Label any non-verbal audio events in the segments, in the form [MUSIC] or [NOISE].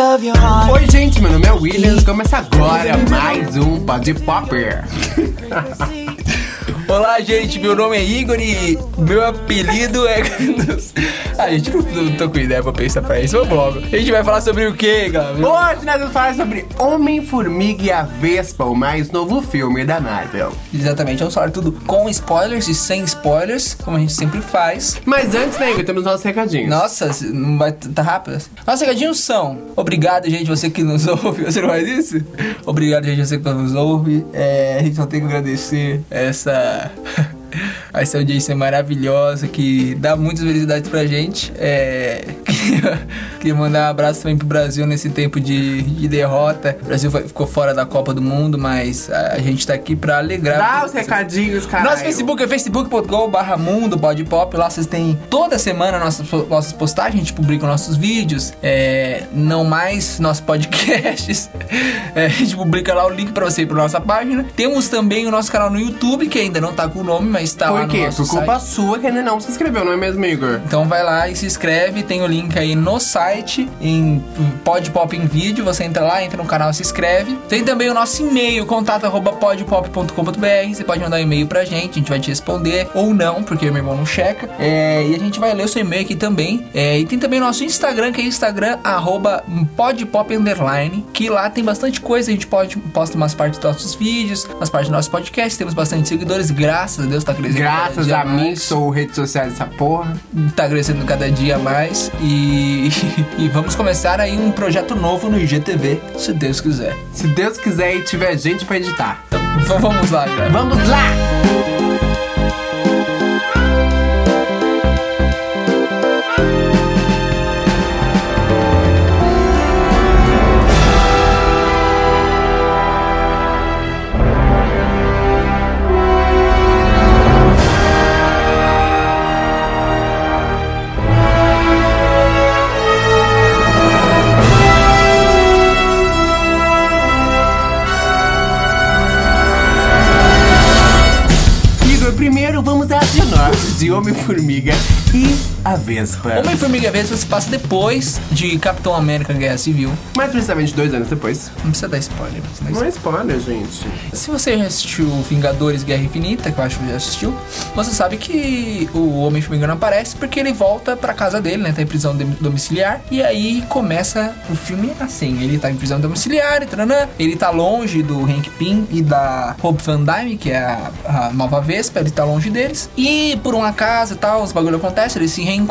love your heart. Oi, gente, meu nome é Williams. Começa agora mais um Pod Popper. Olá, gente, meu nome é Igor e meu apelido é. [LAUGHS] ah, gente, não, não tô com ideia pra pensar pra isso. Vamos logo. A gente vai falar sobre o quê, galera? Hoje nós vamos falar sobre Homem-Formiga e a Vespa, o mais novo filme da Marvel. Exatamente, vamos falar tudo com spoilers e sem spoilers, como a gente sempre faz. Mas antes, né, Igor, temos nossos recadinhos. Nossa, não vai tá rápido. Nossos recadinhos são: obrigado, gente, você que nos [LAUGHS] ouve. Você não faz isso? Obrigado, gente, você que nos ouve. É, a gente só tem que agradecer essa. [LAUGHS] essa audiência maravilhosa que dá muitas felicidades pra gente. É, queria, [LAUGHS] queria mandar um abraço também pro Brasil nesse tempo de, de derrota. O Brasil foi- ficou fora da Copa do Mundo, mas a, a gente tá aqui pra alegrar. Dá os recadinhos, cara. Nosso Facebook é facebook.com.br mundo podpop. Lá vocês têm toda semana nossas, nossas postagens, a gente publica nossos vídeos, é, não mais nossos podcasts. [LAUGHS] É, a gente publica lá o link pra você ir pra nossa página. Temos também o nosso canal no YouTube, que ainda não tá com o nome, mas tá lá Por no quê? Por culpa site. sua que ainda não se inscreveu, não é mesmo, Igor? Então vai lá e se inscreve, tem o link aí no site, em Podpop em vídeo, você entra lá, entra no canal, se inscreve. Tem também o nosso e-mail, contato arroba podpop.com.br, você pode mandar um e-mail pra gente, a gente vai te responder, ou não, porque meu irmão não checa. É, e a gente vai ler o seu e-mail aqui também. É, e tem também o nosso Instagram, que é Instagram arroba podpop underline, que lá tem bastante coisa, a gente pode posta umas partes dos nossos vídeos, umas partes dos nossos podcasts, temos bastante seguidores, graças a Deus tá crescendo. cada Graças a mim, mais que sou rede social dessa porra. tá crescendo cada dia mais e, [LAUGHS] e vamos começar aí um projeto novo no IGTV, se Deus quiser. Se Deus quiser e tiver gente pra editar. Então, vamos lá, cara. Vamos lá! Vespa. Homem-Formiga Vespa se passa depois de Capitão América Guerra Civil. Mais precisamente dois anos depois. Não precisa dar spoiler, mas Não é spoiler, gente. Se você já assistiu Vingadores Guerra Infinita, que eu acho que já assistiu, você sabe que o Homem-Formiga não aparece porque ele volta pra casa dele, né? Tá em prisão dom- domiciliar. E aí começa o filme assim: ele tá em prisão domiciliar, e taranã, ele tá longe do Hank Pym e da Hope Van Dyne, que é a, a nova Vespa, ele tá longe deles. E por um acaso e tal, os bagulho acontece, eles se reencontram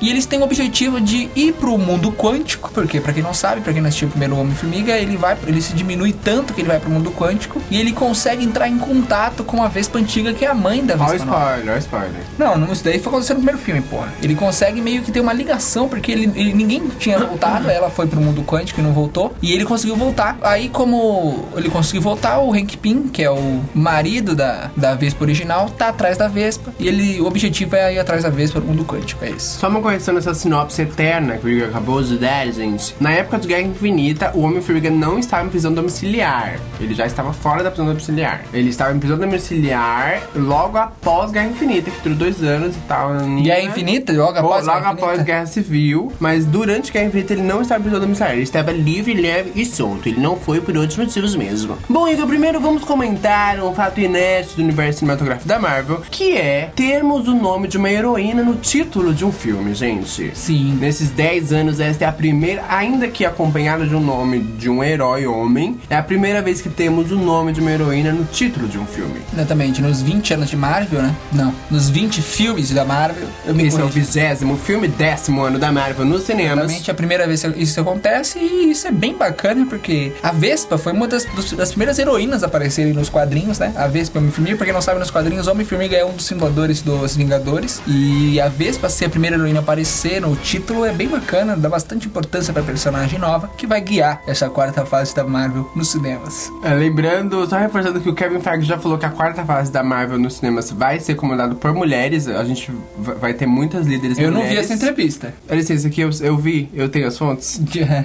e eles têm o objetivo de ir pro mundo quântico, porque pra quem não sabe, pra quem não assistiu o primeiro Homem-Formiga, ele vai, ele se diminui tanto que ele vai pro mundo quântico e ele consegue entrar em contato com a Vespa antiga que é a mãe da Vespa nova. spoiler, ó o spoiler. Não, não, isso daí foi acontecendo no primeiro filme, porra. Ele consegue meio que ter uma ligação, porque ele, ele- ninguém tinha voltado, [COUGHS] ela foi pro mundo quântico e não voltou. E ele conseguiu voltar. Aí, como ele conseguiu voltar, o Hank Pym, que é o marido da, da Vespa original, tá atrás da Vespa. E ele, o objetivo é ir atrás da Vespa pro mundo quântico, é isso. Só uma correção nessa sinopse eterna que o Igor acabou de dar, gente. Na época de Guerra Infinita, o Homem-Formiga não estava em prisão domiciliar. Ele já estava fora da prisão domiciliar. Ele estava em prisão domiciliar logo após Guerra Infinita, que durou dois anos e tal. Guerra Infinita, logo após logo Guerra após. Guerra Civil, mas durante Guerra Infinita ele não estava em prisão domiciliar. Ele estava livre, leve e solto. Ele não foi por outros motivos mesmo. Bom, Igor, primeiro vamos comentar um fato inédito do universo cinematográfico da Marvel, que é termos o nome de uma heroína no título de um filme, gente. Sim. Nesses 10 anos, esta é a primeira, ainda que acompanhada de um nome de um herói homem, é a primeira vez que temos o nome de uma heroína no título de um filme. Exatamente, nos 20 anos de Marvel, né? Não, nos 20 filmes da Marvel, eu me Esse é o vigésimo filme, décimo ano da Marvel nos cinemas. Exatamente, é a primeira vez que isso acontece e isso é bem bacana porque a Vespa foi uma das, das primeiras heroínas a aparecerem nos quadrinhos, né? A Vespa e o Homem-Formiga, pra quem não sabe, nos quadrinhos, o Homem-Formiga é um dos fundadores dos Vingadores e a Vespa ser a primeira heroína a aparecer no título é bem bacana, dá bastante importância pra personagem nova que vai guiar essa quarta fase da Marvel nos cinemas. É, lembrando, só reforçando que o Kevin Feige já falou que a quarta fase da Marvel nos cinemas vai ser comandada por mulheres. A gente va- vai ter muitas líderes Eu não vi mulheres. essa entrevista. Olha licença aqui, eu, eu vi, eu tenho as fontes.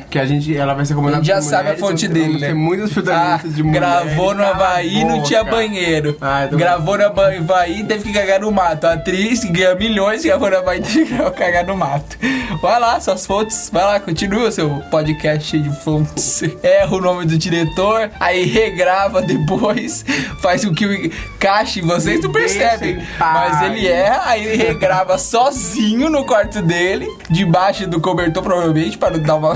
Que a gente, ela vai ser comandada Ele já por sabe a mulheres, fonte vamos dele, né? muitas Ah, protagonistas de mulheres. gravou no a Havaí, não tinha banheiro. Ah, então- Gravou no Havaí, teve que cagar no mato. uma atriz que ganha milhões e a [LAUGHS] Cagar no mato. Vai lá, suas fontes, vai lá, continua seu podcast cheio de fontes. [LAUGHS] Erra o nome do diretor, aí regrava depois, [LAUGHS] faz o que encaixe em vocês, não percebem. Mas ele erra, aí ele regrava sozinho no quarto dele, debaixo do cobertor, provavelmente, para não dar uma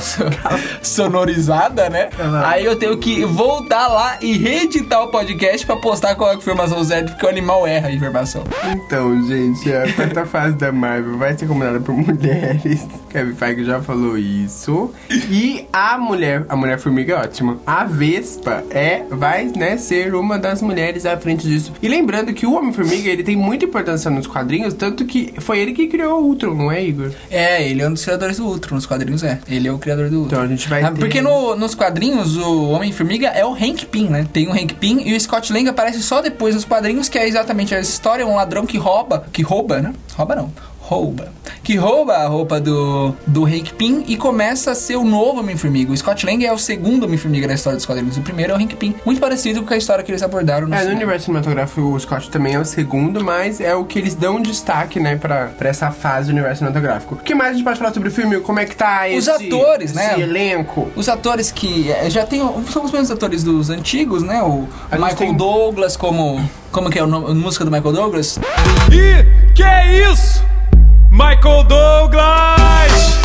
sonorizada, né? Aí eu tenho que voltar lá e reeditar o podcast pra postar com a informação certa, porque o animal erra a informação. Então, gente, a quarta fase da Marvel vai ser comandada por [LAUGHS] mulheres. Kevin Feige já falou isso. E a mulher, a mulher formiga é ótima. A Vespa é, vai, né, ser uma das mulheres à frente disso. E lembrando que o Homem-Formiga, ele tem muita importância nos quadrinhos, tanto que foi ele que criou o Ultron, não é, Igor? É, ele é um dos criadores do Ultron, nos quadrinhos é. Ele é o criador do Ultron. Então a gente vai Ah, ter... Porque no- nos quadrinhos, o Homem-Formiga é o Hank Pym, né? Tem o Hank Pym e o Scott Lang aparece só depois nos quadrinhos, que é exatamente a história, um ladrão que rouba, que rouba, né? Rouba não. Rouba. Que rouba a roupa do, do Hank Pym e começa a ser o novo Homem-Formiga. O Scott Lang é o segundo Homem-Formiga na história dos quadrinhos. O primeiro é o Hank Pym. Muito parecido com a história que eles abordaram no É, no universo cinematográfico o Scott também é o segundo, mas é o que eles dão destaque, né, pra, pra essa fase do universo cinematográfico. O que mais a gente pode falar sobre o filme? Como é que tá Os esse... atores, né? esse elenco? Os atores que é, já tem. São os mesmos atores dos antigos, né? O Michael tem- Douglas, como. Como que é o nome, a música do Michael Douglas? E que é isso? Michael Douglas!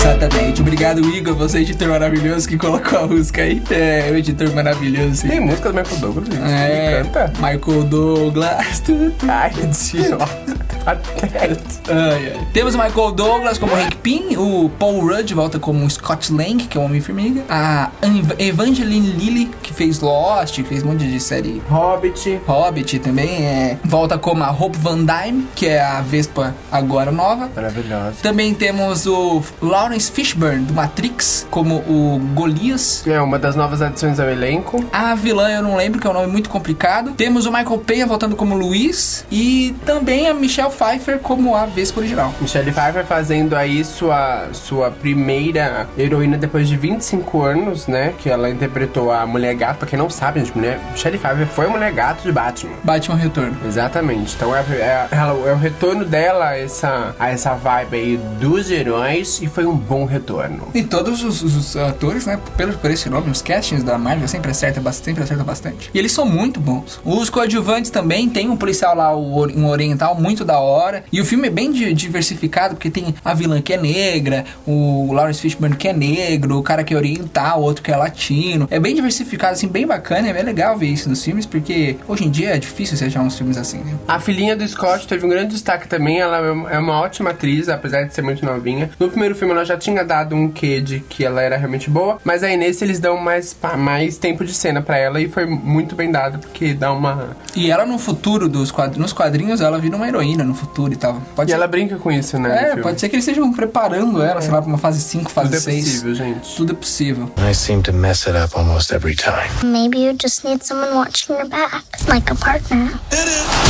Exatamente. Obrigado, Igor, você é editor maravilhoso que colocou a música aí. É, o editor maravilhoso. Tem música do Michael Douglas, gente? É, canta? Michael Douglas. Ai, idiota. Patético. Ai, ai. Temos o Michael Douglas como Hank Pym, o Paul Rudd volta como Scott Lang, que é o Homem-Formiga, a Ev- Evangeline Lilly, que fez Lost, que fez um monte de série Hobbit. Hobbit também, é, volta como a Hope Van Dyne, que é a Vespa agora nova. Maravilhosa. Também temos o Lawrence Fishburne, do Matrix, como o Golias. É uma das novas adições ao elenco. A vilã eu não lembro, que é um nome muito complicado. Temos o Michael Penha voltando como Luiz. E também a Michelle Pfeiffer como a Vespa original. Michelle Pfeiffer fazendo aí sua, sua primeira heroína depois de 25 anos, né? Que ela interpretou a Mulher Gato. Pra quem não sabe, gente, mulher, Michelle Pfeiffer foi a Mulher Gato de Batman. Batman Retorno. Exatamente. Então é, é- ela- é o retorno dela a essa, a essa vibe aí dos heróis e foi um bom retorno. E todos os, os atores, né, pelo, por esse nome, os castings da Marvel sempre acertam bastante, sempre acertam bastante. E eles são muito bons. Os coadjuvantes também, tem um policial lá, um oriental, muito da hora. E o filme é bem di- diversificado, porque tem a vilã que é negra, o Lawrence Fishburne que é negro, o cara que é oriental, o outro que é latino. É bem diversificado, assim, bem bacana. É bem legal ver isso nos filmes, porque hoje em dia é difícil você achar uns filmes assim, né? A filhinha do Scott teve um grande destaque também. Ela é uma ótima atriz, apesar de ser muito novinha. No primeiro filme ela já tinha dado um quê de que ela era realmente boa, mas aí nesse eles dão mais, mais tempo de cena pra ela e foi muito bem dado, porque dá uma. E ela no futuro dos quadrinhos, nos quadrinhos, ela vira uma heroína no futuro e tal. Pode E ser ela brinca com isso, né? É, pode ser que eles estejam preparando ela, sei lá, pra uma fase 5, fase Tudo é 6. possível, gente. Tudo é possível. I seem to mess it up almost every time. Maybe you just need someone watching your back, like a partner.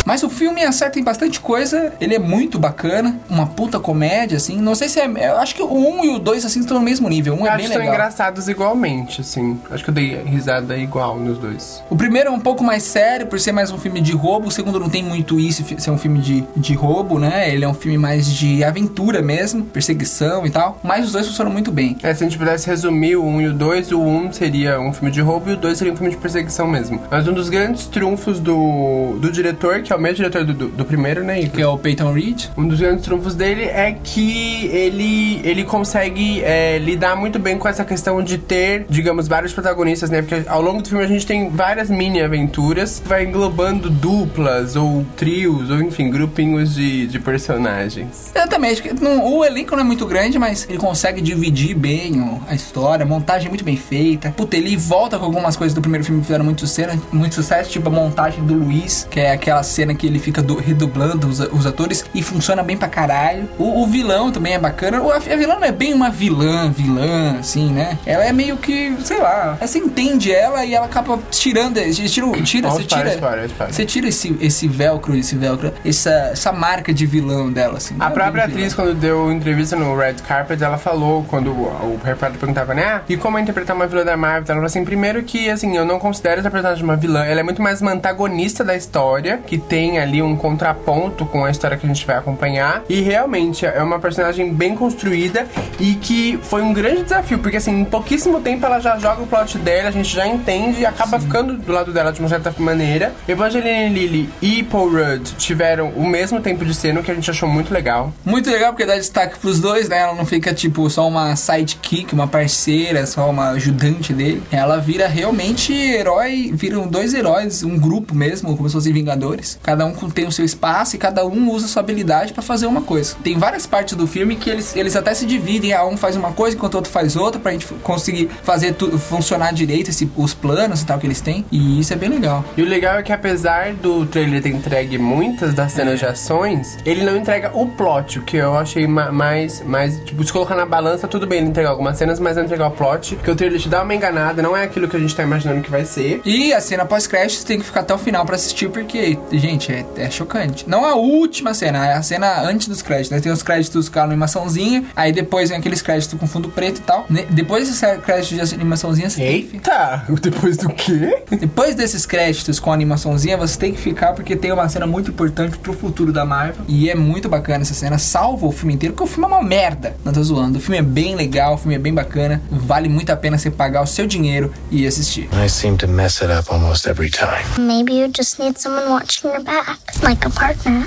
Mas o filme acerta em bastante coisa, ele é muito bacana, uma puta comédia, assim. Não sei se é. Eu acho que o 1 e o 2, assim, estão no mesmo nível. Um Eu é bem legal. engraçados igualmente, assim. Acho que eu dei risada igual nos dois. O primeiro é um pouco mais sério, por ser mais um filme de roubo. O segundo não tem muito isso, ser um filme de, de roubo, né? Ele é um filme mais de aventura mesmo, perseguição e tal. Mas os dois funcionam muito bem. É, se a gente pudesse resumir o 1 e o 2, o 1 seria um filme de roubo e o 2 seria um filme de perseguição mesmo. Mas um dos grandes trunfos do, do diretor, que é o mesmo diretor do, do, do primeiro, né? Que é o Peyton Reed. Um dos grandes trunfos dele é que ele, ele consegue é, lidar muito bem com essa questão de ter, digamos, vários protagonistas, né? Porque ao longo do filme a gente tem várias mini aventuras, vai englobando duplas ou trios, ou enfim, grupinhos de, de personagens. Exatamente. o elenco não é muito grande, mas ele consegue dividir bem a história, a montagem é muito bem feita. Puta, ele volta com algumas coisas do primeiro filme que fizeram muito, cena, muito sucesso, tipo a montagem do Luiz, que é aquela cena que ele fica du- redublando os, os atores e funciona bem pra caralho. O, o vilão também é bacana. O- A, não é bem uma vilã, vilã, assim, né? Ela é meio que, sei lá, você entende ela e ela acaba tirando, tira, tira, você tira, você tira esse, esse velcro, esse velcro, essa, essa marca de vilão dela, assim. A é própria atriz, quando deu entrevista no Red Carpet, ela falou, quando o o repórter perguntava, né? "Ah, E como é interpretar uma vilã da Marvel? Ela falou assim, primeiro que, assim, eu não considero essa personagem uma vilã. Ela é muito mais uma antagonista da história, que tem ali um contraponto com a história que a gente vai acompanhar. E realmente é uma personagem bem construída e que foi um grande desafio, porque, assim, em pouquíssimo tempo ela já joga o plot dela, a gente já entende e acaba ficando do lado dela de uma certa maneira. Evangeline Lilly e Paul Rudd tiveram o mesmo tempo de cena, o que a gente achou muito legal. Muito legal porque dá destaque pros dois, né? Ela não fica tipo só uma sidekick, uma parceira, só uma ajudante dele. Ela vira realmente herói, viram dois heróis, um grupo mesmo, como se fossem Vingadores. Cada um tem o seu espaço e cada um usa sua habilidade pra fazer uma coisa. Tem várias partes do filme que eles, eles até se dividem, ah, um faz uma coisa enquanto o outro faz outra, pra gente conseguir fazer tu, funcionar direito esse, os planos e tal que eles têm. E isso é bem legal. E o legal é que apesar do trailer ter entregue muitas das cenas de ações, ele não entrega o plot, o que eu achei ma- mais, mais, tipo, se colocar na balança, tudo bem ele entregar algumas cenas, mas não entregar o plot, porque o trailer te dá uma enganada, não é aquilo que a gente tá imaginando que vai ser. E a cena pós-créditos tem que ficar até o final pra assistir, porque, gente, é, é chocante. Não a última cena, é a cena antes dos créditos, né? Tem os créditos com a animaçãozinha, aí depois vem aqueles créditos com fundo preto e tal. Ne- Depois desses créditos de animaçãozinha, você tem que ficar. Eita! [LAUGHS] Depois do quê? Depois desses créditos com animaçãozinha, você tem que ficar porque tem uma cena muito importante pro futuro da Marvel. E é muito bacana essa cena, salva o filme inteiro, porque o filme é uma merda. Não tô zoando. O filme é bem legal, o filme é bem bacana. Vale muito a pena você pagar o seu dinheiro e assistir. I seem to mess it up almost every time. Maybe you just need someone watching your back, like a partner.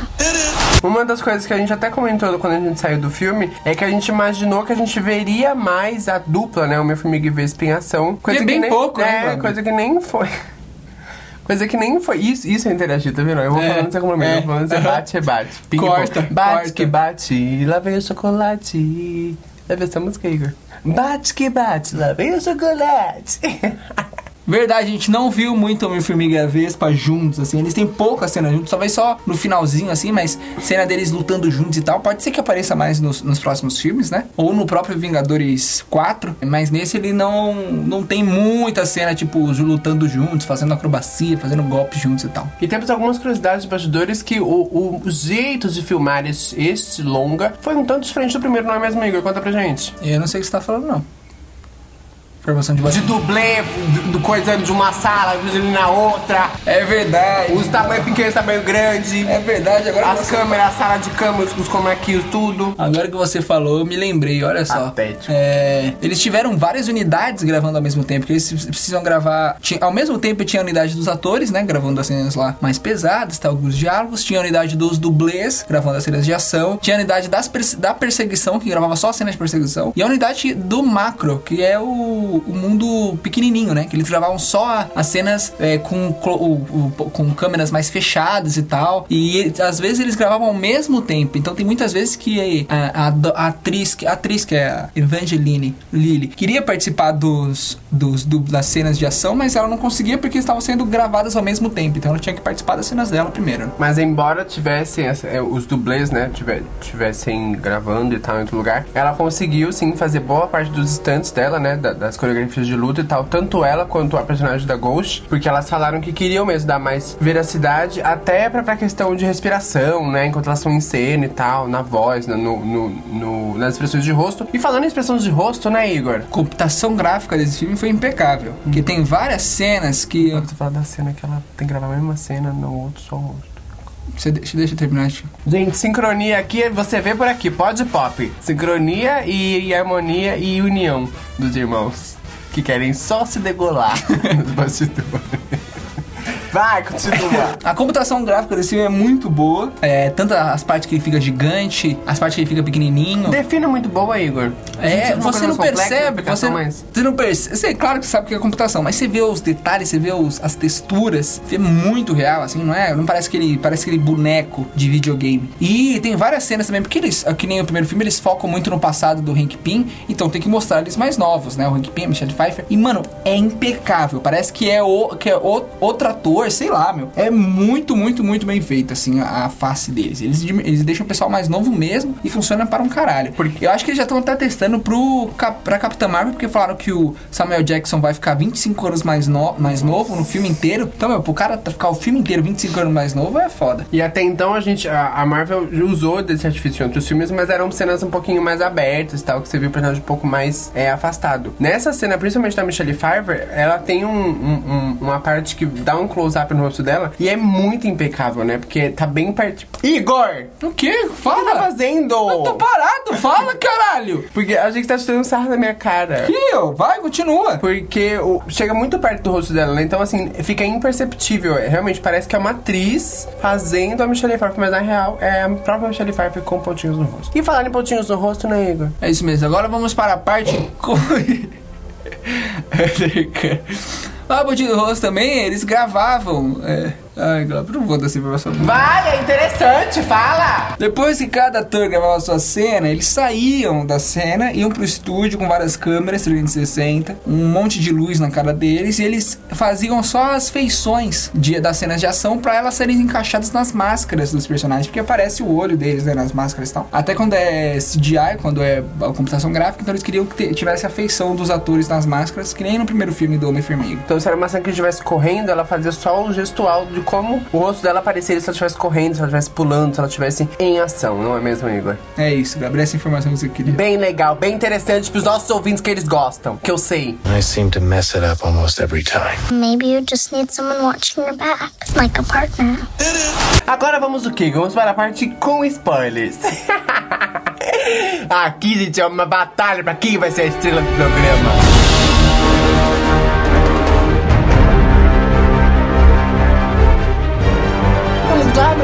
Uma das coisas que a gente até comentou quando a gente saiu do filme é que a gente imaginou que a gente veria mais a dupla, né? O meu formiga e Vespa em ação. Coisa é que bem nem, pouco, né, É, coisa que nem foi. [LAUGHS] Coisa que nem foi. Isso, isso é interagir, tá vendo? Eu vou É, falando, você como é. eu vou falando, você bate, rebate. Ping [LAUGHS] Corta. Bate corta. que bate, lá vem o chocolate. Vem essa música, Igor. Bate que bate, lá vem o chocolate. [LAUGHS] Verdade, a gente não viu muito Homem-Formiga e Vespa juntos, assim. Eles têm poucas cenas juntos, talvez só no finalzinho, assim, mas cena deles lutando juntos e tal. Pode ser que apareça mais nos, nos próximos filmes, né? Ou no próprio Vingadores 4. Mas nesse ele não, não tem muita cena, tipo, os lutando juntos, fazendo acrobacia, fazendo golpes juntos e tal. E temos algumas curiosidades de bastidores que o, o, os jeitos de filmar esse, este longa foi um tanto diferente do primeiro, não é mesmo, Igor? Conta pra gente. Eu não sei o que você tá falando, não. Informação de De bastidor. dublê, do, do coisando de uma sala, ele na outra. É verdade. Os tamanho pequeno, tamanho grande. É verdade, agora As você... câmeras, a sala de câmeras, os comaquios, tudo. Agora que você falou, eu me lembrei, olha só. Patético. É, eles tiveram várias unidades gravando ao mesmo tempo, porque eles precisam gravar. Tinha, ao mesmo tempo tinha a unidade dos atores, né? Gravando as cenas lá mais pesadas, tá, alguns diálogos. Tinha a unidade dos dublês, gravando as cenas de ação. Tinha a unidade das da perseguição, que gravava só as cenas de perseguição. E a unidade do macro, que é o, o mundo pequenininho, né? Que eles gravavam só as cenas é, com, o- o- com câmeras mais fechadas e tal. E às vezes eles gravavam ao mesmo tempo. Então tem muitas vezes que a, a do- a atriz, a atriz que é a Evangeline Lilly queria participar dos, dos du- das cenas de ação, mas ela não conseguia porque estavam sendo gravadas ao mesmo tempo. Então ela tinha que participar das cenas dela primeiro. Mas embora tivessem é, os dublês, né, tive- tivessem gravando e tal em outro lugar, ela conseguiu sim fazer boa parte dos stunts dela, né, da- das coreografias de luta e tal, tanto ela quanto a personagem da Ghost, porque elas falaram que queriam mesmo dar mais veracidade, até pra, pra questão de respiração, né, enquanto elas estão em cena e tal, na voz, no, no- no- nas expressões de rosto. E falando em expressões de rosto, né, Igor? A computação gráfica desse filme foi impecável. Porque tem várias cenas que. Você fala da cena que ela tem que gravar a mesma cena no outro só rosto. Você deixa, deixa eu terminar, Chico. Gente, sincronia aqui, você vê por aqui, pode pop. Sincronia e, e harmonia e união dos irmãos. Que querem só se degolar nos [LAUGHS] bastidores. Vai, continua. [LAUGHS] A computação gráfica desse filme é muito boa. É, tanto as partes que ele fica gigante, as partes que ele fica pequenininho. Defina muito boa, Igor. É, você não percebe, você, mais- você não percebe. Você, claro que você sabe o que é computação, mas você vê os detalhes, você vê os- as texturas, vê muito real, assim, não é? Não parece aquele, parece aquele boneco de videogame. E tem várias cenas também, porque eles, que nem o primeiro filme, eles focam muito no passado do Hank Pym, então tem que mostrar eles mais novos, né? O Hank Pym, a Michelle Pfeiffer. E, mano, é impecável. Parece que é, o, que é o- outro ator cor, sei lá, meu. É muito, muito, muito bem feito, assim, a, a face deles. Eles, eles deixam o pessoal mais novo mesmo e funciona para um caralho. Porque eu acho que eles já estão até testando pro, pra Capitã Marvel, porque falaram que o Samuel Jackson vai ficar 25 anos mais, no, mais novo no filme inteiro. Então, meu, pro cara ficar o filme inteiro 25 anos mais novo é foda. E até então a gente, a, a Marvel usou desse artifício em outros filmes, mas eram cenas um pouquinho mais abertas e tal, que você viu o personagem um pouco mais é, afastado. Nessa cena, principalmente da Michelle Pfeiffer, ela tem um, um- um- uma parte que dá um close-up no rosto dela e é muito impecável, né? Porque tá bem perto. Igor! O quê? O que tá Fala! fazendo? Eu tô parado, fala, [LAUGHS] caralho! Porque a gente tá tirando sarro da minha cara. Ó, vai, continua. Porque o- chega muito perto do rosto dela, né? Então, assim, fica imperceptível. É, Realmente, parece que é uma atriz fazendo a Michelle Pfeiffer, mas na real é a própria Michelle Pfeiffer com pontinhos no rosto. E falar em pontinhos no rosto, né, Igor? É isso mesmo. Agora vamos para a parte. [LAUGHS] [LAUGHS] Ah, Botinho do Rosto também, eles gravavam. É... Ai, Glauber, não vou dar essa informação. Vai, é interessante, fala! Depois que cada ator gravava a sua cena, eles saíam da cena, iam pro estúdio com várias câmeras 360, um monte de luz na cara deles, e eles faziam só as feições de, das cenas de ação pra elas serem encaixadas nas máscaras dos personagens, porque aparece o olho deles né, nas máscaras e tal. Até quando é CGI, quando é a computação gráfica, então eles queriam que tivesse a feição dos atores nas máscaras, que nem no primeiro filme do Homem-Formiga. Então, se era uma cena que estivesse correndo, ela fazia só o gestual de como o rosto dela apareceria se ela estivesse correndo, se ela estivesse pulando, se ela estivesse em ação, não é mesmo, Igor? É isso, Gabriel, essa informação que você queria. Bem legal, bem interessante pros nossos ouvintes que eles gostam, que eu sei. I seem to mess it up almost every time. Maybe you just need someone watching your back, like a partner. Agora vamos o quê? Vamos para a parte com spoilers. [LAUGHS] Aqui, gente, é uma batalha pra quem vai ser a estrela do programa.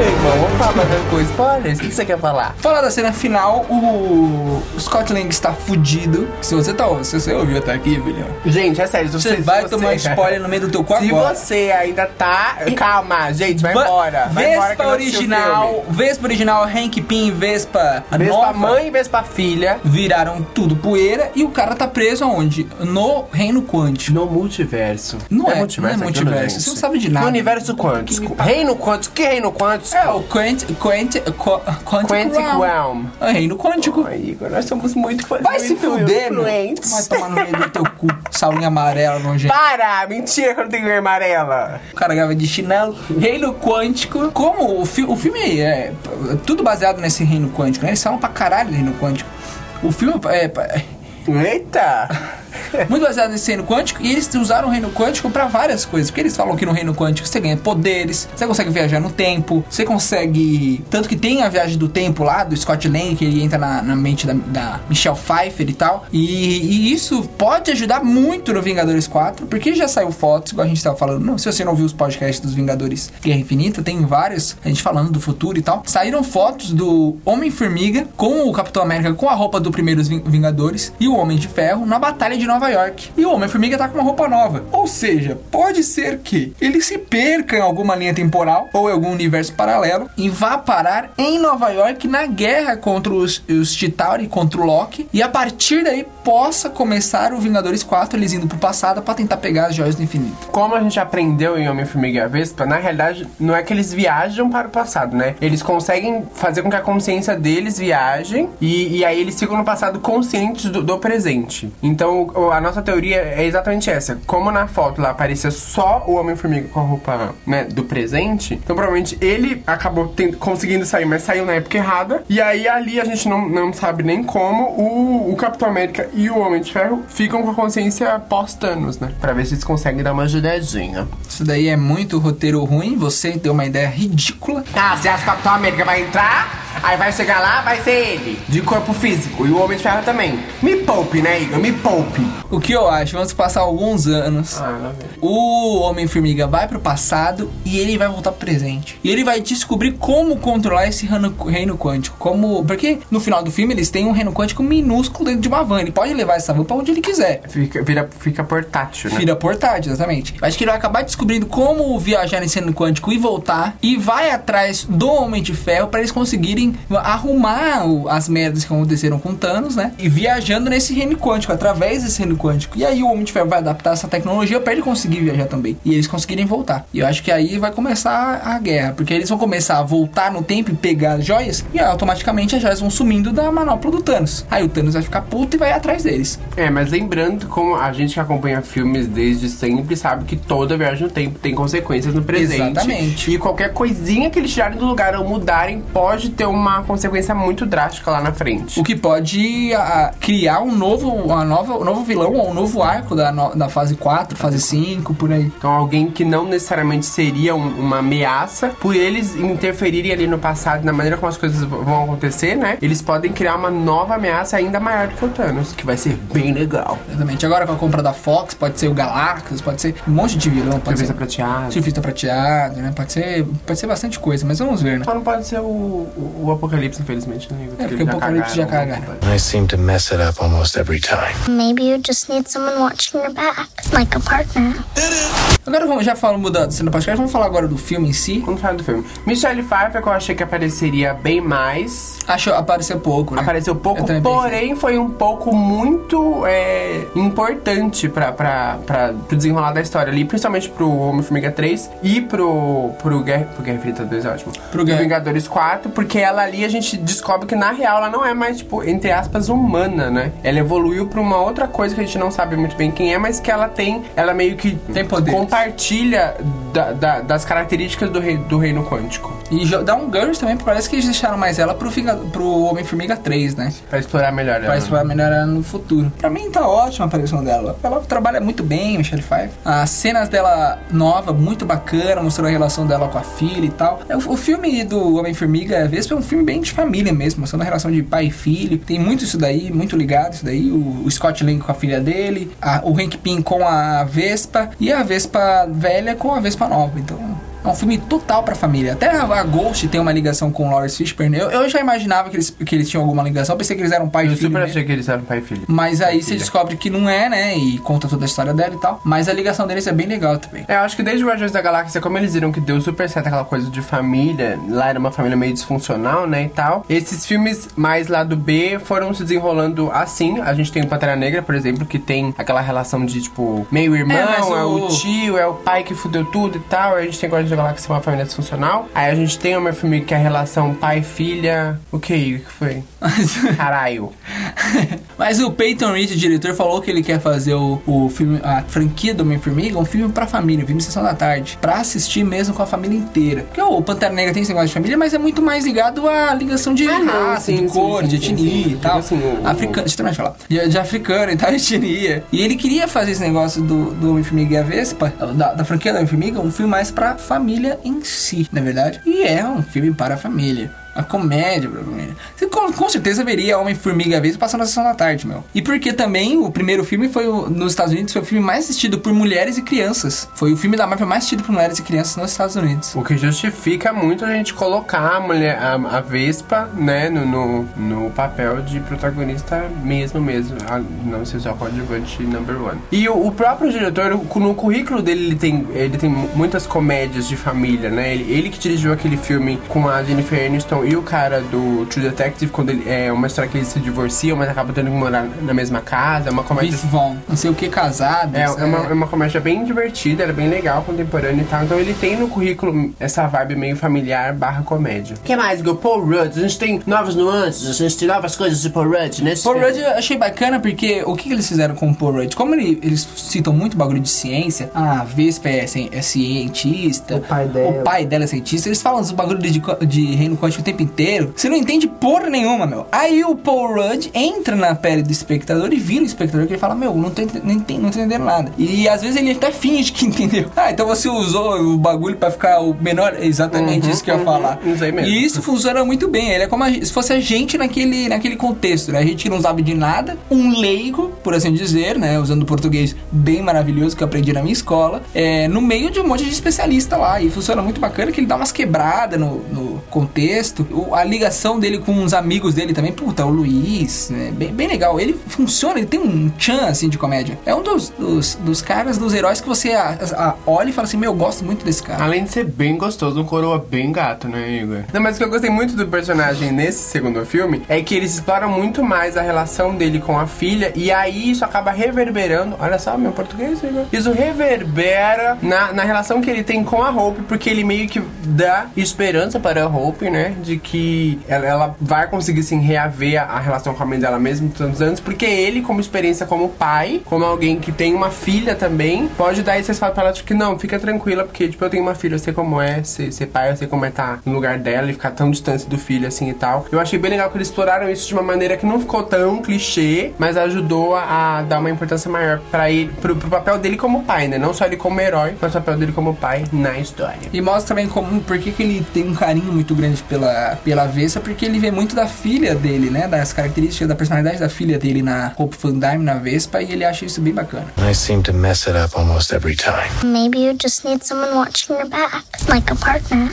Meu irmão. Vamos falar bastante com spoilers. O que você quer falar? Falar da cena final, o, o Scott Lang está fudido. Se você tá, se você ouviu até aqui, William, Gente, é sério. Você vai tomar spoiler no meio do teu quarto Se agora. você ainda tá... Calma, gente, vai Va- embora. Vai embora que Vespa o original, Vespa original, Hank Pym e Vespa, a. Vespa nova, mãe e Vespa filha. viraram tudo poeira e o cara tá preso aonde? No reino quântico. No multiverso. Não é, não é aquilo, multiverso. Você não sabe de nada. No universo quântico. Reino quântico. Que reino quântico? É o Quant, Quant, Qu- Quantic, Quantic Realm. Realm. É reino quântico. Ai, Igor, nós somos muito Vai se muito fuder, meu. Vai tomar no meio do teu cu, saulinha amarela, nojento. Para! Mentira que eu não tenho amarela. O cara grava de chinelo. Reino quântico. Como o, fi o filme é p- tudo baseado nesse reino quântico, né? Eles falam pra caralho do reino quântico. O filme é, é Eita! Muito baseado nesse reino quântico e eles usaram o reino quântico pra várias coisas. Porque eles falam que no reino quântico você ganha poderes, você consegue viajar no tempo, você consegue. Tanto que tem a viagem do tempo lá do Scott Lang, que ele entra na, na mente da, da Michelle Pfeiffer e tal. E, e isso pode ajudar muito no Vingadores 4, porque já saiu fotos, igual a gente tava falando. Não, se você não viu os podcasts dos Vingadores Guerra Infinita, tem vários, a gente falando do futuro e tal. Saíram fotos do Homem-Formiga com o Capitão América com a roupa do primeiros Ving- Vingadores e o Homem de Ferro na Batalha de Nova York. E o Homem-Formiga tá com uma roupa nova. Ou seja, pode ser que ele se perca em alguma linha temporal ou em algum universo paralelo e vá parar em Nova York na guerra contra os, os Chitauri, contra o Loki. E a partir daí possa começar o Vingadores 4 eles indo pro passado pra tentar pegar as joias do infinito. Como a gente aprendeu em Homem-Formiga e a Vespa, na realidade, não é que eles viajam para o passado, né? Eles conseguem fazer com que a consciência deles viaje e, e aí eles ficam no passado conscientes do, do presente. Então, a nossa teoria é exatamente essa. Como na foto lá aparecia só o Homem-Formiga com a roupa né, do presente, então provavelmente ele acabou ten- conseguindo sair, mas saiu na época errada. E aí ali a gente não, não sabe nem como o, o Capitão América e o Homem de Ferro ficam com a consciência pós-Thanos, né? Pra ver se eles conseguem dar uma ajudadinha. Isso daí é muito roteiro ruim, você deu uma ideia ridícula. Ah, você acha que o Capitão América vai entrar? Aí vai chegar lá, vai ser ele, de corpo físico. E o Homem de Ferro também. Me poupe, né, Igor? Me poupe. O que eu acho? Vamos passar alguns anos. Ah, vem. O Homem-Formiga vai pro passado e ele vai voltar pro presente. E ele vai descobrir como controlar esse reino, reino quântico. Como. Porque no final do filme eles têm um reino quântico minúsculo dentro de uma van. Ele pode levar essa van pra onde ele quiser. Fica, vira, fica portátil, né? Vira portátil, exatamente. Acho que ele vai acabar descobrindo como viajar nesse reino quântico e voltar. E vai atrás do Homem de Ferro pra eles conseguirem arrumar as merdas que aconteceram com Thanos, né? E viajando nesse reino quântico, através desse reino quântico. E aí o Homem de Ferro vai adaptar essa tecnologia pra ele conseguir viajar também. E eles conseguirem voltar. E eu acho que aí vai começar a guerra, porque eles vão começar a voltar no tempo e pegar as joias, e automaticamente as joias vão sumindo da manopla do Thanos. Aí o Thanos vai ficar puto e vai atrás deles. É, mas lembrando, como a gente que acompanha filmes desde sempre sabe que toda viagem no tempo tem consequências no presente. Exatamente. E qualquer coisinha que eles tirarem do lugar ou mudarem pode ter uma consequência muito drástica lá na frente. O que pode ah, criar um novo, uma nova, um novo vilão ou um novo arco da, no- da fase 4, fase 5, por aí. Então, alguém que não necessariamente seria um- uma ameaça, por eles interferirem ali no passado, na maneira como as coisas vão acontecer, né? Eles podem criar uma nova ameaça ainda maior do que o Thanos, que vai ser bem legal. Exatamente. Agora com a compra da Fox, pode ser o Galactus, pode ser um monte de vilão, pode Cabeça ser prateada. surfista prateado, né? Pode ser, pode ser bastante coisa, mas vamos ver, né? Só não pode ser o, o, o Apocalipse, infelizmente, né? É, porque o Apocalipse já cagaram. I seem to mess it up almost every time. Maybe you just need someone watching your back, like a partner. Agora vamos, já falo mudando do cena podcast, vamos falar agora do filme em si. Vamos falar do filme. Michelle Pfeiffer, que eu achei que apareceria bem mais. Acho apareceu pouco, né? Apareceu pouco, porém foi um pouco muito é, importante pra, pro desenrolar da história ali, principalmente pro Homem-Formiga 3 e pro, pro, Guerra, pro Guerra Infinita 2, é ótimo. Pro Guerra- Vingadores 4, porque ela ali a gente descobre que na real ela não é mais, tipo, entre aspas, humana, né? Ela evoluiu pra uma outra coisa que a gente não sabe muito bem quem é, mas que ela tem, ela meio que Tem poderes. compartilha da- da- das características do, rei, do reino quântico. E dá um gancho também, porque parece que eles deixaram mais ela pro, pro Homem-Formiga 3, né? Pra explorar melhor ela. Pra explorar melhor ela no futuro. Pra mim tá ótima a aparição dela. Ela trabalha muito bem, Michelle Pfeiffer. As cenas dela nova, muito bacana, mostrando a relação dela com a filha e tal. É, O, o filme do Homem-Formiga Vespa é um filme bem de família mesmo, mostrando a relação de pai e filho. Tem muito isso daí, muito ligado isso daí. O, o Scott Lang com a filha dele, a- o Hank Pym com a Vespa e a Vespa velha com a Vespa nova. Então, é um filme total pra família. Até a, Ghost tem uma ligação com o Lawrence Fishburne. Eu, eu já imaginava que eles, que eles tinham alguma ligação. Pensei que eles eram pai e Eu filho. super mesmo. achei que eles eram pai e filho. Mas aí você descobre que não é, né? E conta toda a história dela e tal. Mas a ligação deles é bem legal também. É, eu acho que desde Guardiões da Galáxia, como eles viram que deu super certo aquela coisa de família, lá era uma família meio disfuncional, né, e tal. Esses filmes mais lá do B foram se desenrolando assim. A gente tem o Pantera Negra, por exemplo, que tem aquela relação de, tipo, meio irmão, É, é, mas o- o... tio, é o pai que fudeu tudo e tal. A gente tem Guardiões da Galáxia, que é uma família disfuncional. Aí a gente tem o meu filme que é a relação pai-filha. O que? O que foi? Caralho. [LAUGHS] Mas o Peyton Reed, o diretor, falou que ele quer fazer o, o filme, a franquia do Homem-Formiga, um filme pra família, um filme sessão da tarde. Pra assistir mesmo com a família inteira. Porque o Pantera Negra tem esse negócio de família, mas é muito mais ligado à ligação de Ah, raça, sim, de sim, cor, sim, de etnia e tal. Assim, o- Africano, deixa eu de falar. De, de africano e tal, [LAUGHS] etnia. E ele queria fazer esse negócio do, do Homem-Formiga e a Vespa, da, da franquia do Homem-Formiga, um filme mais pra família em si, na verdade. E é um filme para a família. A comédia pra família. Você com, com certeza veria Homem-Formiga a Vespa passando na sessão da tarde, meu. E porque também o primeiro filme foi o- nos Estados Unidos foi o filme mais assistido por mulheres e crianças. Foi o filme da Marvel mais assistido por mulheres e crianças nos Estados Unidos. O que justifica muito a gente colocar a mulher, a, a Vespa, né, no, no, no papel de protagonista mesmo, mesmo. A, não sei só coadjuvante number one. E o, o próprio diretor, o- no currículo dele, ele tem, ele tem muitas comédias de família, né? Ele, ele que dirigiu aquele filme com a Jennifer Aniston e o cara do True Detective, quando ele, é uma história que eles se divorciam, mas acabam tendo que morar na mesma casa. É uma comédia Vince Vaughn, não sei o que, casados. é, é, uma, é uma comédia bem divertida, ela é bem legal, contemporânea e tal. Então ele tem no currículo essa vibe meio familiar barra comédia. O que mais, Go? Paul Rudd. A gente tem novas nuances, a gente tem novas coisas de Paul Rudd nesse Paul filme. Rudd eu achei bacana porque o que, que eles fizeram com o Paul Rudd? Como ele- eles citam muito bagulho de ciência, a Vespa é, é cientista, O pai dela. o pai dela é cientista, eles falam dos bagulho de, de reino quântico tempo inteiro, você não entende porra nenhuma, meu. Aí o Paul Rudd entra na pele do espectador e vira o espectador que ele fala, meu, não tô, não, enten- não tô entendendo nada. E às vezes ele até finge que [LAUGHS] entendeu. Ah, então você usou o bagulho pra ficar o menor. Exatamente Uhum, isso que eu ia uhum, falar. mesmo. E isso funciona muito bem. Ele é como a se fosse a gente naquele, naquele contexto, né? A gente que não sabe de nada, um leigo, por assim dizer, né? Usando o português bem maravilhoso que eu aprendi na minha escola, é, no meio de um monte de especialista lá. E funciona muito bacana que ele dá umas quebradas no, no, do O- a ligação dele com os amigos dele também, puta, o Luiz, né? bem, bem legal. Ele funciona, ele tem um tchan, assim, de comédia. É um dos, dos, dos caras, dos heróis que você a- a- olha e fala assim, meu, eu gosto muito desse cara. Além de ser bem gostoso, um coroa bem gato, né, Igor? Não, mas o que eu gostei muito do personagem nesse segundo filme é que eles exploram muito mais a relação dele com a filha e aí isso acaba reverberando. Olha só, meu português, Igor. Isso reverbera na, na relação que ele tem com a Hope, porque ele meio que dá esperança para a Hope, né? De que ela, ela vai conseguir, assim, reaver a, a relação com a mãe dela mesmo tantos anos, porque ele, como experiência como pai, como alguém que tem uma filha também, pode dar esse espaço pra ela, tipo, que não, fica tranquila, porque, tipo, eu tenho uma filha, eu sei como é ser, ser pai, eu sei como é estar no lugar dela e ficar tão distante do filho, assim, e tal. Eu achei bem legal que eles exploraram isso de uma maneira que não ficou tão clichê, mas ajudou a, a dar uma importância maior pra ele, pro, pro papel dele como pai, né? Não só ele como herói, mas o papel dele como pai na história. E mostra também como, por que que ele tem um carinho muito grande pela, pela Vessa, porque ele vê muito da filha dele, né? Das características da personalidade da filha dele na Hope Van Dyne, na Vespa, e ele acha isso bem bacana. I seem to mess it up almost every time. Maybe you just need someone watching your back, like a partner.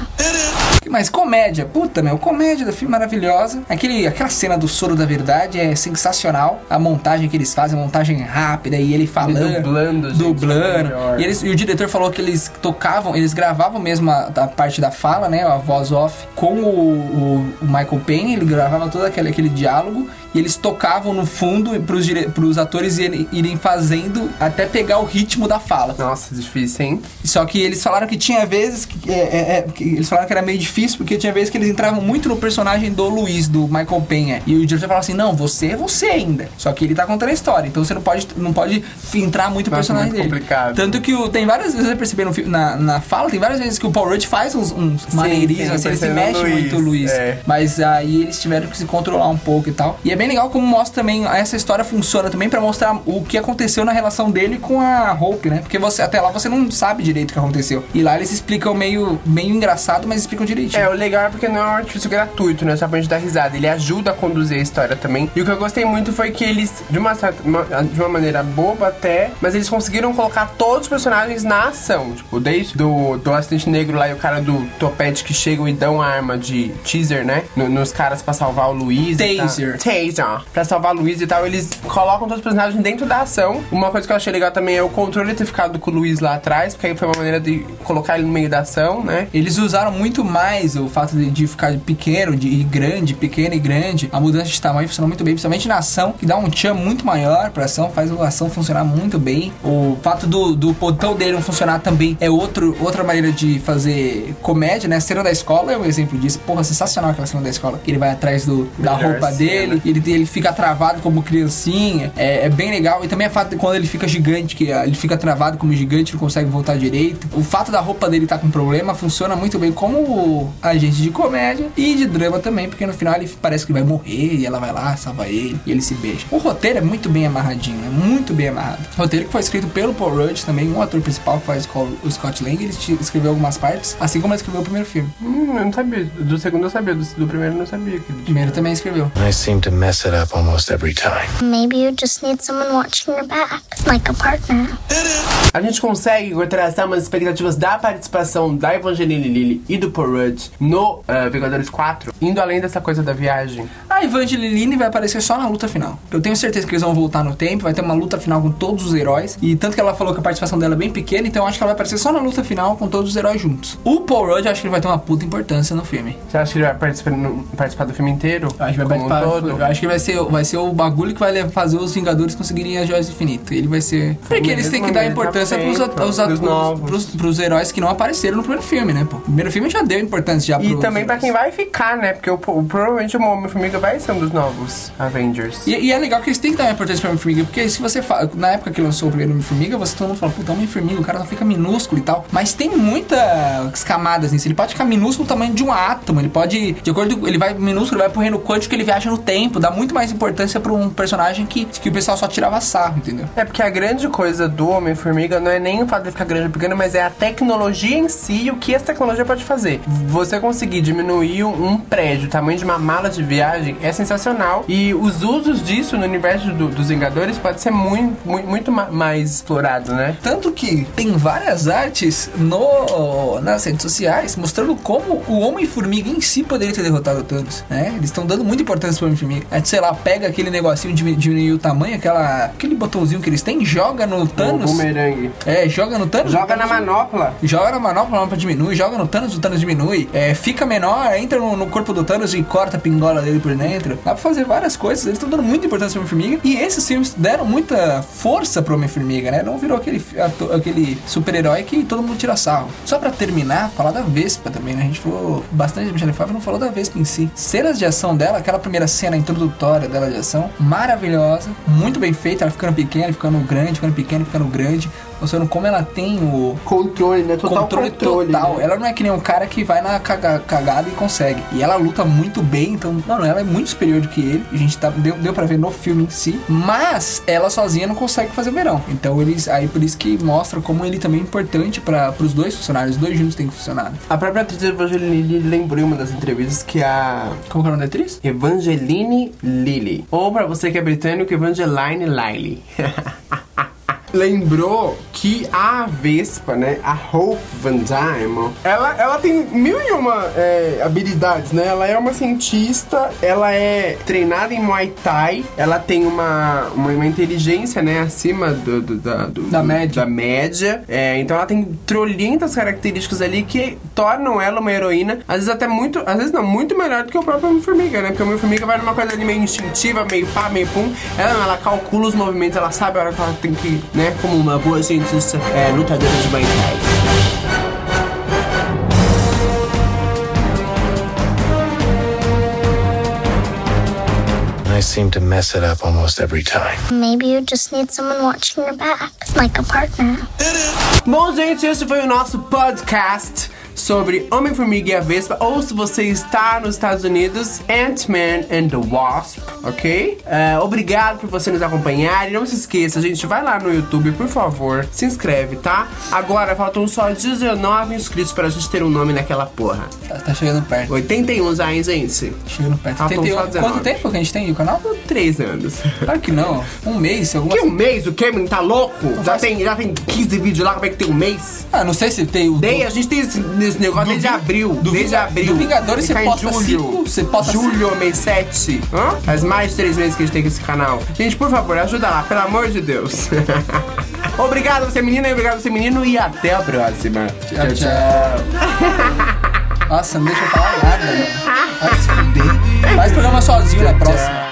Mas comédia, puta meu, comédia do filme maravilhosa. Aquele, aquela cena do soro da verdade é sensacional. A montagem que eles fazem, a montagem rápida e ele falando. dublando, gente, dublando. melhor. E, eles, e o diretor falou que eles tocavam, eles gravavam mesmo a, a parte da fala, né? A voz off com o, o- o Michael Payne, ele gravava todo aquele, aquele diálogo e eles tocavam no fundo pros, dire, pros atores irem, irem fazendo até pegar o ritmo da fala. Nossa, difícil, hein? Só que eles falaram que tinha vezes que, é, é, é, que eles falaram que era meio difícil porque tinha vezes que eles entravam muito no personagem do Luiz, do Michael Penha. E o diretor falava assim: "Não, você é você ainda". Só que ele tá contando a história, então você não pode não pode entrar muito no personagem muito dele. complicado. Tanto que o, tem várias vezes eu percebi no, na, na fala, tem várias vezes que o Paul Rudd faz uns, uns maneirismos, sim, assim, ele se mexe Luiz, muito Luiz. é. Mas aí eles tiveram que se controlar um pouco e tal. E é bem legal como mostra também essa história funciona também pra mostrar o que aconteceu na relação dele com a Hope, né? Porque você até lá você não sabe direito o que aconteceu. E lá eles explicam meio meio engraçado, mas explicam direitinho. É, o legal é porque não é um artifício gratuito, né? Só pra gente dar risada. Ele ajuda a conduzir a história também. E o que eu gostei muito foi que eles, de uma, certa, uma- de uma maneira boba até, mas eles conseguiram colocar todos os personagens na ação. Tipo, desde do, do acidente negro lá e o cara do topete que chegam e dão a arma de teaser, né? No- nos caras pra salvar o Luiz. e tal. Taser. Taser. Pra salvar o Luiz e tal, eles colocam todos os personagens dentro da ação. Uma coisa que eu achei legal também é o controle ter ficado com o Luiz lá atrás, porque aí foi uma maneira de colocar ele no meio da ação, né? Eles usaram muito mais o fato de, de ficar pequeno, de ir grande, pequeno e grande. A mudança de tamanho funcionou muito bem, principalmente na ação, que dá um tchan muito maior pra ação, faz a ação funcionar muito bem. O fato do, do botão dele não funcionar também é outro, outra maneira de fazer comédia, né? A cena da escola é um exemplo disso. Porra, sensacional aquela cena da escola. Que ele vai atrás do, da Melhor roupa cena. dele, ele, ele fica travado como criancinha. É, é bem legal. E também a fato de quando ele fica gigante, que ah, ele fica travado como gigante, não consegue voltar direito. O fato da roupa dele estar com problema funciona muito bem como agente de comédia e de drama também, porque no final ele parece que vai morrer e ela vai lá, salva ele e ele se beija. O roteiro é muito bem amarradinho, né? Muito bem amarrado. O roteiro que foi escrito pelo Paul Rudd também, um ator principal que faz o Scott Lang, ele escreveu algumas partes, assim como ele escreveu o primeiro filme. Hum, eu não sabia. Do segundo eu sabia, do, do primeiro eu não sabia. Que primeiro também escreveu. I seem to mess it up almost every time. Maybe you just need someone watching your back, like a partner. A gente consegue traçar umas expectativas da participação da Evangeline Lilly e do Paul Rudd no uh, Vingadores 4, indo além dessa coisa da viagem. A Evangeline vai aparecer só na luta final. Eu tenho certeza que eles vão voltar no tempo, vai ter uma luta final com todos os heróis. E tanto que ela falou que a participação dela é bem pequena, então eu acho que ela vai aparecer só na luta final com todos os heróis juntos. O Paul Rudd eu acho que ele vai ter uma puta importância no filme. Você acha que ele vai participar, no- participar do filme inteiro? Eu acho que vai um participar. todo? eu acho que vai ser, vai ser o bagulho que vai fazer os Vingadores conseguirem as joias do infinito. Ele vai ser. Porque eles têm que dar Mesmo importância pros, tá at- os feito, at- dos novos. pros, pros heróis que não apareceram no primeiro filme, né, pô? O primeiro filme já deu importância já E pros também pra heróis. quem vai ficar, né? Porque o, o- provavelmente o Homem-Formiga vai ser um dos novos Avengers. E, e é legal que eles têm que dar importância pra Homem-Formiga, porque se você fala, na época que lançou o primeiro Homem-Formiga, você todo mundo fala, puta, Homem-Formiga, o cara só fica minúsculo e tal. Mas tem muitas camadas nisso. Ele pode ficar minúsculo no tamanho de um átomo, ele pode, de acordo com, ele vai minúsculo, ele vai pro reino quântico, ele viaja no tempo, dá muito mais importância pra um personagem que, que o pessoal só tirava sarro, entendeu? É porque a grande coisa do Homem-Formiga não é nem o fato de ficar grande ou pequeno, mas é a tecnologia em si e o que essa tecnologia pode fazer. Você conseguir diminuir um prédio, o tamanho de uma mala de viagem, é sensacional. E os usos disso no universo do- dos Vingadores pode ser muito, muito, muito ma- mais explorado, né? Tanto que tem várias artes no, nas redes sociais mostrando como o Homem-Formiga em si poderia ter derrotado o Thanos, né? Eles estão dando muita importância pro Homem-Formiga. A gente, sei lá, pega aquele negocinho de diminuir o tamanho, aquela, aquele botãozinho que eles têm, joga no O Thanos. bumerangue. É, joga no Thanos. Joga o na manopla. Joga na manopla, a manopla diminui, joga no Thanos, o Thanos diminui, é, fica menor, entra no, no corpo do Thanos e corta a pingola dele por dentro. Dá pra fazer várias coisas, eles estão dando muita importância pro Homem-Formiga. E esses filmes deram muita força pro Homem-Formiga, né? Não virou aquele, aquele super-herói que todo mundo tira sarro. Só pra terminar, falar da Vespa também, né? A gente falou bastante de Michelle Pfeiffer, não falou da Vespa em si. Cenas de ação dela, aquela primeira cena introdutória dela de ação, maravilhosa, muito bem feita, ela ficando pequena, ficando grande, ficando pequena, ficando grande, mostrando como ela tem o, Controle, né? Total controle, controle. total. né? Ela não é que nem um cara que vai na caga- cagada e consegue. E ela luta muito bem, então, mano, ela é muito superior do que ele. A gente tá, deu, deu pra ver no filme em si. Mas ela sozinha não consegue fazer o verão. Então eles. Aí por isso que mostra como ele também é importante para os dois funcionários. Os dois juntos têm que funcionar. A própria atriz Evangeline lembrou em uma das entrevistas que a Como que é o nome da atriz? Evangeline Lilly. Ou pra você que é britânico, Evangeline Liley. [LAUGHS] Lembrou que a Vespa, né? A Hope Van Dyne, ela, ela tem mil e uma é, habilidades, né? Ela é uma cientista, ela é treinada em Muay Thai, ela tem uma, uma, uma inteligência, né? Acima do, do- da, do- Da média. da média. É, então ela tem trolhentas características ali que tornam ela uma heroína, às vezes até muito, às vezes não, muito melhor do que o próprio Homem-Formiga, né? Porque o Homem-Formiga vai numa coisa ali meio instintiva, meio pá, meio pum. Ela, ela calcula os movimentos, ela sabe a hora que ela tem que, né? Como uma boa cientista é, lutadora de Muay I seem to mess it up almost every time. Maybe you just need someone watching your back, like a partner. Bom, gente, esse foi o nosso podcast sobre Homem-Formiga e a Vespa. Ou se você está nos Estados Unidos, Ant-Man and the Wasp, ok? É, obrigado por você nos acompanhar. E não se esqueça, gente, vai lá no YouTube, por favor, se inscreve, tá? Agora faltam só 19 inscritos pra gente ter um nome naquela porra. Tá, tá chegando perto. 81 já, hein, gente? Chegando perto. Faltam Tem- tem- só 19. quanto tempo que a gente tem no canal? Três anos. Claro que não. Um mês, alguma Que um mês? O Cameron tá louco? Já faz- tem, já tem 15 vídeos lá, como é que tem um mês? Ah, não sei se tem o. Dei, a gente tem esse, esse negócio desde Vi- abril. do desde abril. do Vingadores você posta julho. cinco, você posta Julho, mês 7. Hã? Faz mais de três meses que a gente tem esse canal. Gente, por favor, ajuda lá, pelo amor de Deus. [LAUGHS] obrigado você menina e obrigado você menino e até a próxima. Tchau, tchau. [LAUGHS] Nossa, não deixa eu falar nada, mano. Vai se fuder. Faz programa sozinho na próxima.